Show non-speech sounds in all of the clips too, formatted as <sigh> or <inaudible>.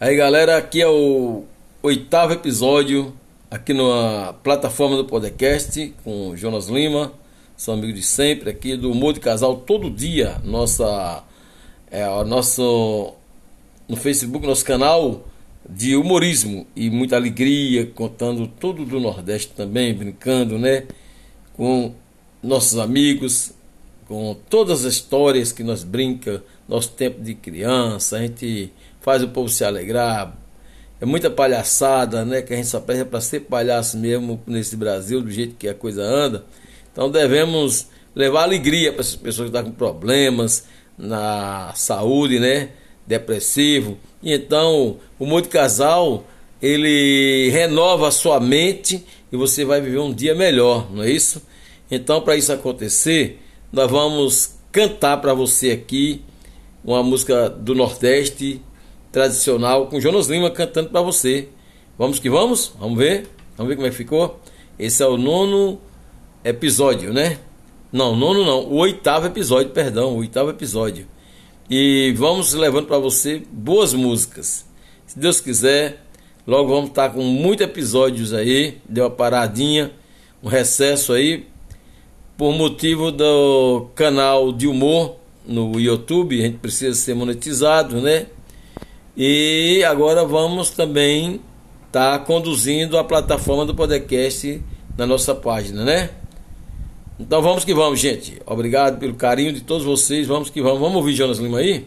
Aí galera, aqui é o oitavo episódio aqui na plataforma do podcast com Jonas Lima, sou amigo de sempre aqui do Humor de Casal. Todo dia, nossa é nosso no Facebook, nosso canal de humorismo e muita alegria, contando tudo do Nordeste também, brincando, né, com nossos amigos, com todas as histórias que nós brinca, nosso tempo de criança, a gente faz o povo se alegrar. É muita palhaçada, né? Que a gente só pede para ser palhaço mesmo nesse Brasil, do jeito que a coisa anda. Então devemos levar alegria para essas pessoas que estão com problemas na saúde, né? Depressivo. E então, o mundo casal, ele renova a sua mente e você vai viver um dia melhor, não é isso? Então, para isso acontecer, nós vamos cantar para você aqui uma música do Nordeste tradicional com Jonas Lima cantando para você. Vamos que vamos? Vamos ver? Vamos ver como é que ficou? Esse é o nono episódio, né? Não, nono não, o oitavo episódio, perdão, o oitavo episódio. E vamos levando para você boas músicas. Se Deus quiser, logo vamos estar com muitos episódios aí. Deu uma paradinha, um recesso aí, por motivo do canal de humor no YouTube. A gente precisa ser monetizado, né? E agora vamos também estar tá conduzindo a plataforma do podcast na nossa página, né? Então vamos que vamos, gente. Obrigado pelo carinho de todos vocês. Vamos que vamos. Vamos ouvir Jonas Lima aí?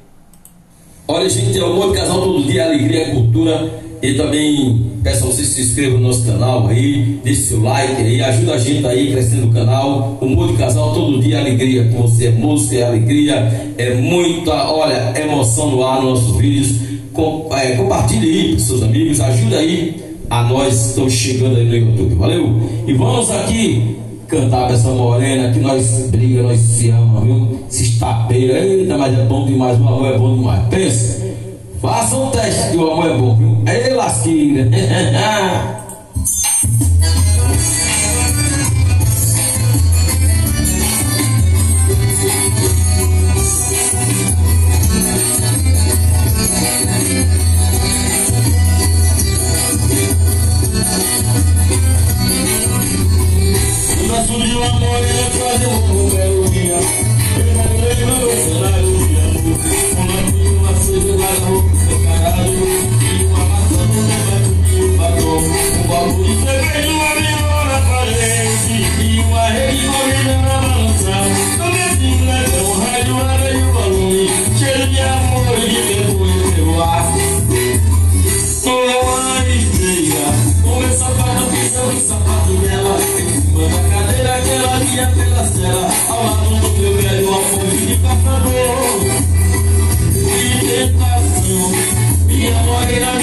Olha, gente, é o Casal Todo Dia, Alegria, Cultura. E também peço a vocês que se inscrevam no nosso canal aí, deixe seu like aí, ajuda a gente aí crescendo o canal. O Mundo Casal todo dia alegria com você, é música, é alegria, é muita, olha, emoção no ar nos nossos vídeos com, é, compartilhe aí com seus amigos, ajuda aí a nós estamos chegando aí no YouTube, valeu? E vamos aqui cantar pra essa morena que nós briga, nós se ama, viu? Se estapeira, eita, mas é bom demais, o amor é bom demais. Pensa, faça um teste que o amor é bom, viu? Ei, lasqueira! <laughs> you, boy,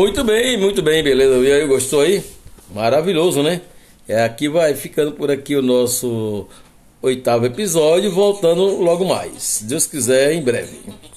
Muito bem, muito bem, beleza. E aí, gostou aí? Maravilhoso, né? É, aqui vai ficando por aqui o nosso oitavo episódio, voltando logo mais. Deus quiser, em breve.